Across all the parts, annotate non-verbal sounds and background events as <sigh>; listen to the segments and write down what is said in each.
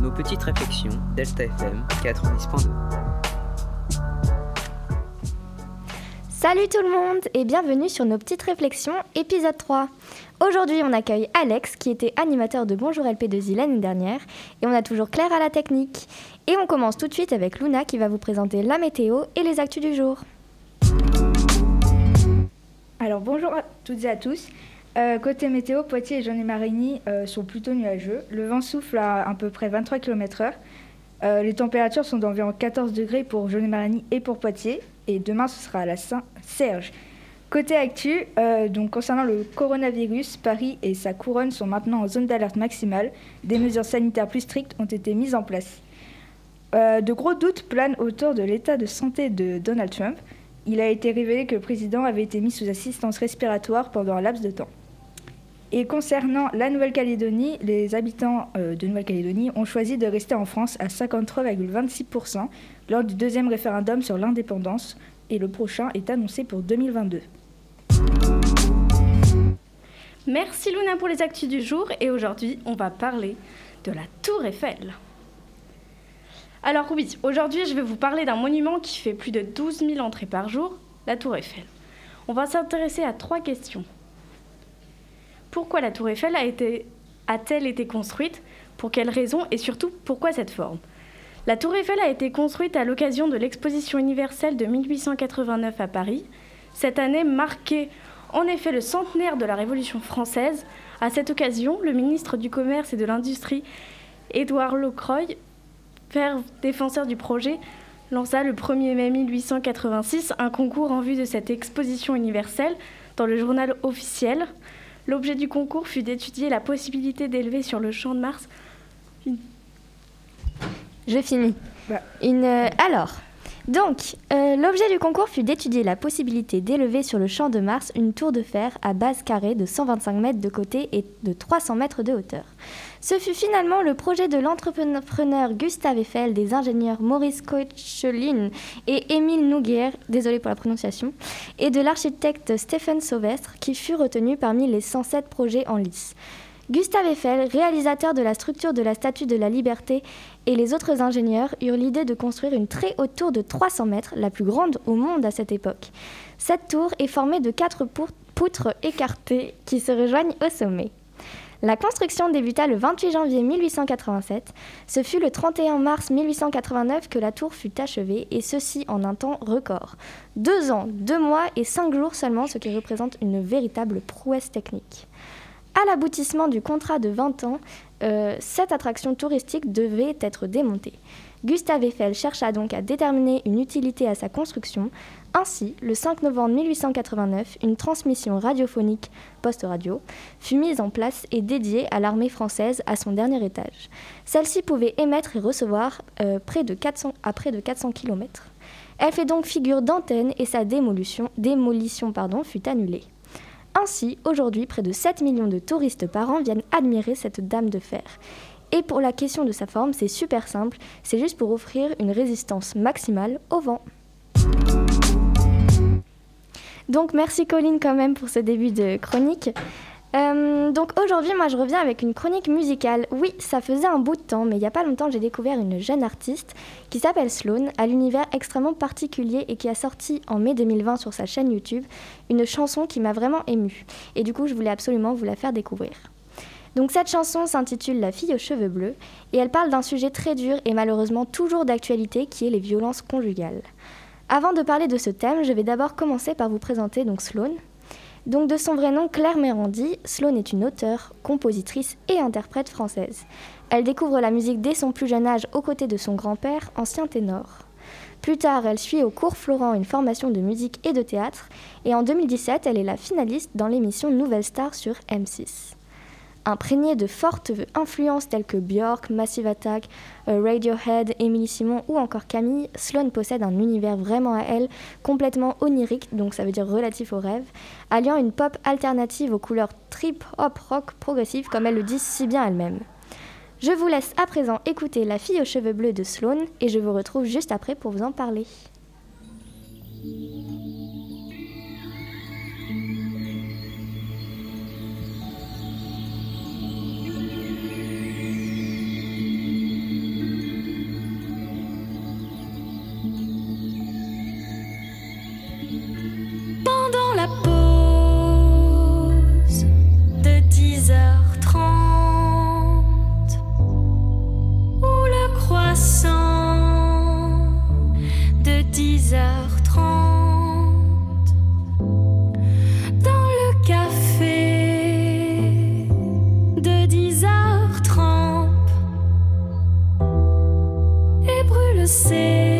Nos petites réflexions, Delta FM 90.2. Salut tout le monde et bienvenue sur nos petites réflexions, épisode 3. Aujourd'hui, on accueille Alex qui était animateur de Bonjour LP2I l'année dernière et on a toujours Claire à la technique. Et on commence tout de suite avec Luna qui va vous présenter la météo et les actus du jour. Alors bonjour à toutes et à tous. Euh, côté météo, Poitiers et Jean-et-Marigny euh, sont plutôt nuageux. Le vent souffle à à peu près 23 km/h. Euh, les températures sont d'environ 14 degrés pour Jean-et-Marigny et pour Poitiers. Et demain, ce sera à la Saint-Serge. Côté actu, donc concernant le coronavirus, Paris et sa couronne sont maintenant en zone d'alerte maximale. Des mesures sanitaires plus strictes ont été mises en place. De gros doutes planent autour de l'état de santé de Donald Trump. Il a été révélé que le président avait été mis sous assistance respiratoire pendant un laps de temps. Et concernant la Nouvelle-Calédonie, les habitants euh, de Nouvelle-Calédonie ont choisi de rester en France à 53,26% lors du deuxième référendum sur l'indépendance et le prochain est annoncé pour 2022. Merci Luna pour les actus du jour et aujourd'hui on va parler de la Tour Eiffel. Alors oui, aujourd'hui je vais vous parler d'un monument qui fait plus de 12 000 entrées par jour, la Tour Eiffel. On va s'intéresser à trois questions. Pourquoi la Tour Eiffel a-t-elle été construite Pour quelles raisons Et surtout, pourquoi cette forme? La Tour Eiffel a été construite à l'occasion de l'exposition universelle de 1889 à Paris. Cette année marquait en effet le centenaire de la Révolution française. À cette occasion, le ministre du Commerce et de l'Industrie, Édouard Locroy, père défenseur du projet, lança le 1er mai 1886 un concours en vue de cette exposition universelle dans le journal officiel. L'objet du concours fut d'étudier la possibilité d'élever sur le champ de Mars Je finis. Bah. Une, euh, alors, donc, euh, l'objet du concours fut d'étudier la possibilité d'élever sur le champ de Mars une tour de fer à base carrée de 125 mètres de côté et de 300 mètres de hauteur. Ce fut finalement le projet de l'entrepreneur Gustave Eiffel, des ingénieurs Maurice Koechlin et Émile Nouguier, désolé pour la prononciation, et de l'architecte Stephen Sauvestre qui fut retenu parmi les 107 projets en lice. Gustave Eiffel, réalisateur de la structure de la Statue de la Liberté, et les autres ingénieurs eurent l'idée de construire une très haute tour de 300 mètres, la plus grande au monde à cette époque. Cette tour est formée de quatre poutres écartées qui se rejoignent au sommet. La construction débuta le 28 janvier 1887. Ce fut le 31 mars 1889 que la tour fut achevée, et ceci en un temps record. Deux ans, deux mois et cinq jours seulement, ce qui représente une véritable prouesse technique. À l'aboutissement du contrat de 20 ans, euh, cette attraction touristique devait être démontée. Gustave Eiffel chercha donc à déterminer une utilité à sa construction. Ainsi, le 5 novembre 1889, une transmission radiophonique post-radio fut mise en place et dédiée à l'armée française à son dernier étage. Celle-ci pouvait émettre et recevoir euh, près de 400, à près de 400 km. Elle fait donc figure d'antenne et sa démolition, fut annulée. Ainsi, aujourd'hui, près de 7 millions de touristes par an viennent admirer cette dame de fer. Et pour la question de sa forme, c'est super simple, c'est juste pour offrir une résistance maximale au vent. Donc merci Colline quand même pour ce début de chronique. Euh, donc aujourd'hui, moi je reviens avec une chronique musicale. Oui, ça faisait un bout de temps, mais il n'y a pas longtemps, j'ai découvert une jeune artiste qui s'appelle Sloane, à l'univers extrêmement particulier et qui a sorti en mai 2020 sur sa chaîne YouTube une chanson qui m'a vraiment émue. Et du coup, je voulais absolument vous la faire découvrir. Donc cette chanson s'intitule La fille aux cheveux bleus et elle parle d'un sujet très dur et malheureusement toujours d'actualité qui est les violences conjugales. Avant de parler de ce thème, je vais d'abord commencer par vous présenter donc Sloane. Donc de son vrai nom Claire Mérandi, Sloane est une auteure, compositrice et interprète française. Elle découvre la musique dès son plus jeune âge aux côtés de son grand-père, ancien ténor. Plus tard, elle suit au cours Florent une formation de musique et de théâtre, et en 2017, elle est la finaliste dans l'émission Nouvelle Star sur M6. Imprégnée de fortes influences telles que Björk, Massive Attack, euh, Radiohead, Émilie Simon ou encore Camille, Sloane possède un univers vraiment à elle, complètement onirique, donc ça veut dire relatif au rêve, alliant une pop alternative aux couleurs trip, hop, rock, progressive, comme elle le dit si bien elle-même. Je vous laisse à présent écouter La fille aux cheveux bleus de Sloane et je vous retrouve juste après pour vous en parler. to say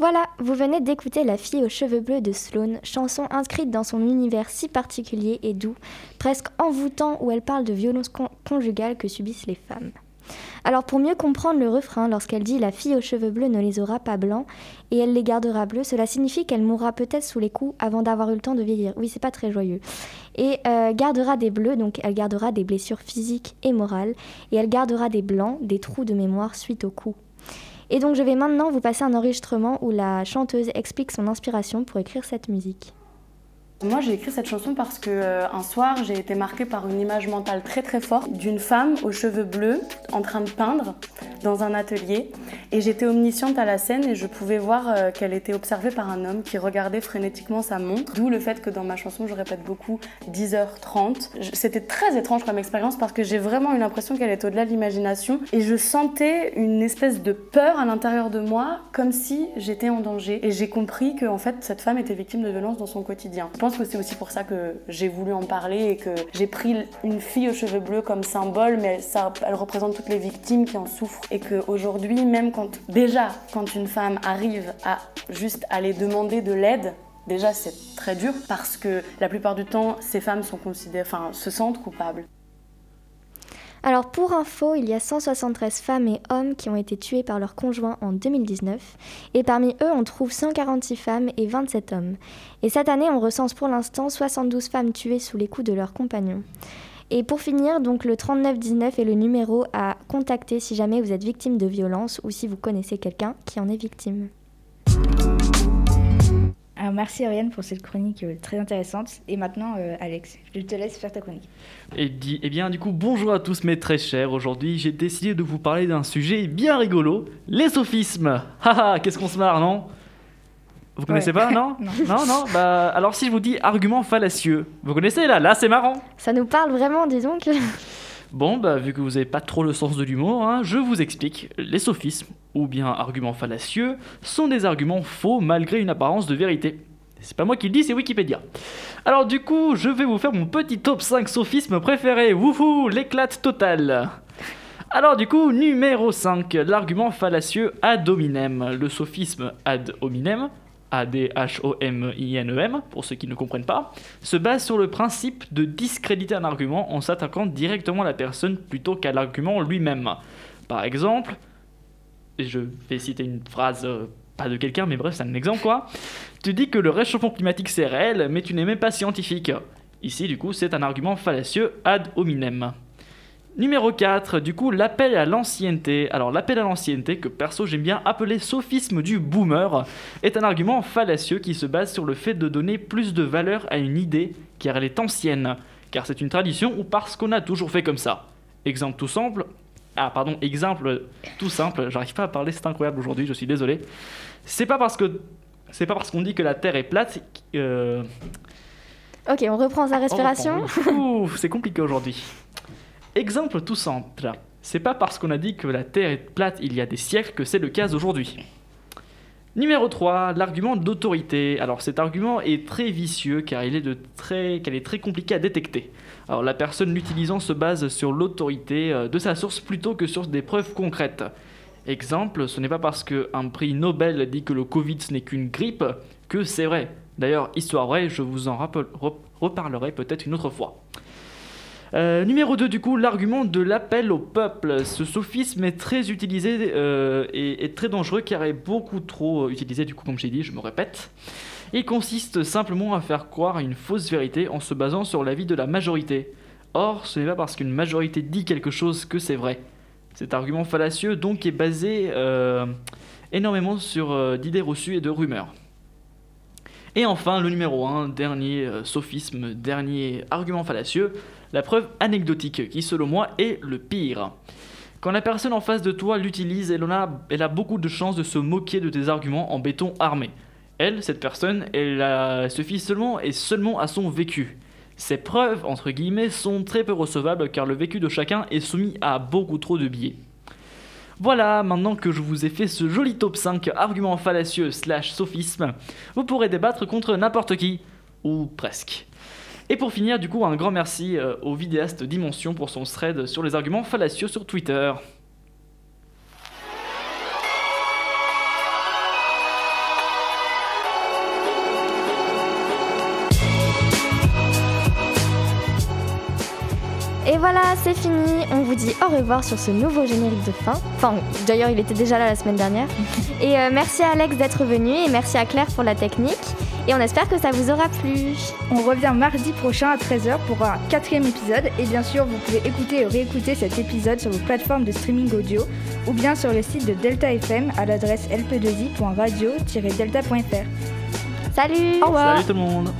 Voilà, vous venez d'écouter La fille aux cheveux bleus de Sloane, chanson inscrite dans son univers si particulier et doux, presque envoûtant où elle parle de violences conjugales que subissent les femmes. Alors pour mieux comprendre le refrain, lorsqu'elle dit La fille aux cheveux bleus ne les aura pas blancs et elle les gardera bleus, cela signifie qu'elle mourra peut-être sous les coups avant d'avoir eu le temps de vieillir. Oui, c'est pas très joyeux. Et euh, gardera des bleus, donc elle gardera des blessures physiques et morales, et elle gardera des blancs, des trous de mémoire suite aux coups. Et donc je vais maintenant vous passer un enregistrement où la chanteuse explique son inspiration pour écrire cette musique. Moi, j'ai écrit cette chanson parce que euh, un soir, j'ai été marquée par une image mentale très très forte d'une femme aux cheveux bleus en train de peindre dans un atelier. Et j'étais omnisciente à la scène et je pouvais voir euh, qu'elle était observée par un homme qui regardait frénétiquement sa montre. D'où le fait que dans ma chanson, je répète beaucoup 10h30. C'était très étrange comme expérience parce que j'ai vraiment eu l'impression qu'elle était au-delà de l'imagination et je sentais une espèce de peur à l'intérieur de moi, comme si j'étais en danger. Et j'ai compris que en fait, cette femme était victime de violence dans son quotidien que c'est aussi pour ça que j'ai voulu en parler et que j'ai pris une fille aux cheveux bleus comme symbole, mais ça, elle représente toutes les victimes qui en souffrent. Et qu'aujourd'hui, même quand, déjà, quand une femme arrive à juste aller demander de l'aide, déjà c'est très dur parce que la plupart du temps, ces femmes sont considérées, enfin, se sentent coupables. Alors pour info, il y a 173 femmes et hommes qui ont été tués par leur conjoint en 2019 et parmi eux on trouve 146 femmes et 27 hommes. Et cette année on recense pour l'instant 72 femmes tuées sous les coups de leurs compagnons. Et pour finir, donc le 3919 est le numéro à contacter si jamais vous êtes victime de violence ou si vous connaissez quelqu'un qui en est victime. Alors merci Ariane pour cette chronique euh, très intéressante. Et maintenant, euh, Alex, je te laisse faire ta chronique. Et, eh bien, du coup, bonjour à tous mes très chers. Aujourd'hui, j'ai décidé de vous parler d'un sujet bien rigolo, les sophismes. <laughs> Haha, qu'est-ce qu'on se marre, non? Vous connaissez Ouais. pas, <laughs> non? Non. Non, non? Bah, alors si je vous dis argument fallacieux, vous connaissez là? Là, c'est marrant. Ça nous parle vraiment, dis donc. Bon, bah, vu que vous avez pas trop le sens de l'humour, hein, je vous explique. Les sophismes, ou bien arguments fallacieux, sont des arguments faux malgré une apparence de vérité. C'est pas moi qui le dis, c'est Wikipédia. Alors du coup, je vais vous faire mon petit top 5 sophismes préférés. Wouhou, l'éclate totale. Alors du coup, numéro 5, l'argument fallacieux ad hominem. Le sophisme ad hominem, A-D-H-O-M-I-N-E-M, E pour ceux qui ne comprennent pas, se base sur le principe de discréditer un argument en s'attaquant directement à la personne plutôt qu'à l'argument lui-même. Par exemple, je vais citer une phrase, euh, pas de quelqu'un, mais bref, c'est un exemple quoi. Tu dis que le réchauffement climatique c'est réel, mais tu n'es même pas scientifique. Ici, du coup, c'est un argument fallacieux ad hominem. Numéro 4, du coup, l'appel à l'ancienneté. Alors, l'appel à l'ancienneté, que perso j'aime bien appeler sophisme du boomer, est un argument fallacieux qui se base sur le fait de donner plus de valeur à une idée car elle est ancienne, car c'est une tradition ou parce qu'on a toujours fait comme ça. Exemple tout simple. Ah, pardon, exemple tout simple, j'arrive pas à parler, c'est incroyable aujourd'hui, je suis désolé. C'est pas parce que. C'est pas parce qu'on dit que la Terre est plate. euh, Ok, on reprend sa on respiration. c'est compliqué aujourd'hui. Exemple tout simple. C'est pas parce qu'on a dit que la Terre est plate il y a des siècles que c'est le cas aujourd'hui. Numéro 3, l'argument d'autorité. Alors cet argument est très vicieux car il est très, qu'elle est très compliqué à détecter. Alors la personne l'utilisant se base sur l'autorité euh, de sa source plutôt que sur des preuves concrètes. Exemple, ce n'est pas parce qu'un prix Nobel dit que le Covid ce n'est qu'une grippe que c'est vrai. D'ailleurs, histoire vraie, je vous en reparlerai peut-être une autre fois. Euh, numéro 2 du coup, l'argument de l'appel au peuple. Ce sophisme est très utilisé euh, et, très dangereux car est beaucoup trop euh, utilisé du coup comme j'ai dit, je me répète. Il consiste simplement à faire croire une fausse vérité en se basant sur l'avis de la majorité. Or, ce n'est pas parce qu'une majorité dit quelque chose que c'est vrai. Cet argument fallacieux donc est basé énormément sur d'idées reçues et de rumeurs. Et enfin, le numéro 1, dernier euh, sophisme, dernier argument fallacieux, la preuve anecdotique, qui selon moi est le pire. Quand la personne en face de toi l'utilise, elle, a, elle beaucoup de chances de se moquer de tes arguments en béton armé. Elle, cette personne, elle a- se fie seulement et seulement à son vécu. Ces preuves, entre guillemets, sont très peu recevables car le vécu de chacun est soumis à beaucoup trop de biais. Voilà, maintenant que je vous ai fait ce joli top 5 arguments fallacieux slash sophisme, vous pourrez débattre contre n'importe qui, ou presque. Et pour finir, du coup, un grand merci euh, au vidéaste Dimension pour son thread sur les arguments fallacieux sur Twitter. Dit au revoir sur ce nouveau générique de fin. Enfin, d'ailleurs, il était déjà là la semaine dernière. <laughs> Et euh, merci à Alex d'être venu et merci à Claire pour la technique. Et on espère que ça vous aura plu. On revient mardi prochain à 13h pour un quatrième épisode. Et bien sûr, vous pouvez écouter et réécouter cet épisode sur vos plateformes de streaming audio ou bien sur le site de Delta FM à l'adresse lp2i.radio-delta.fr. Salut Au revoir Salut tout le monde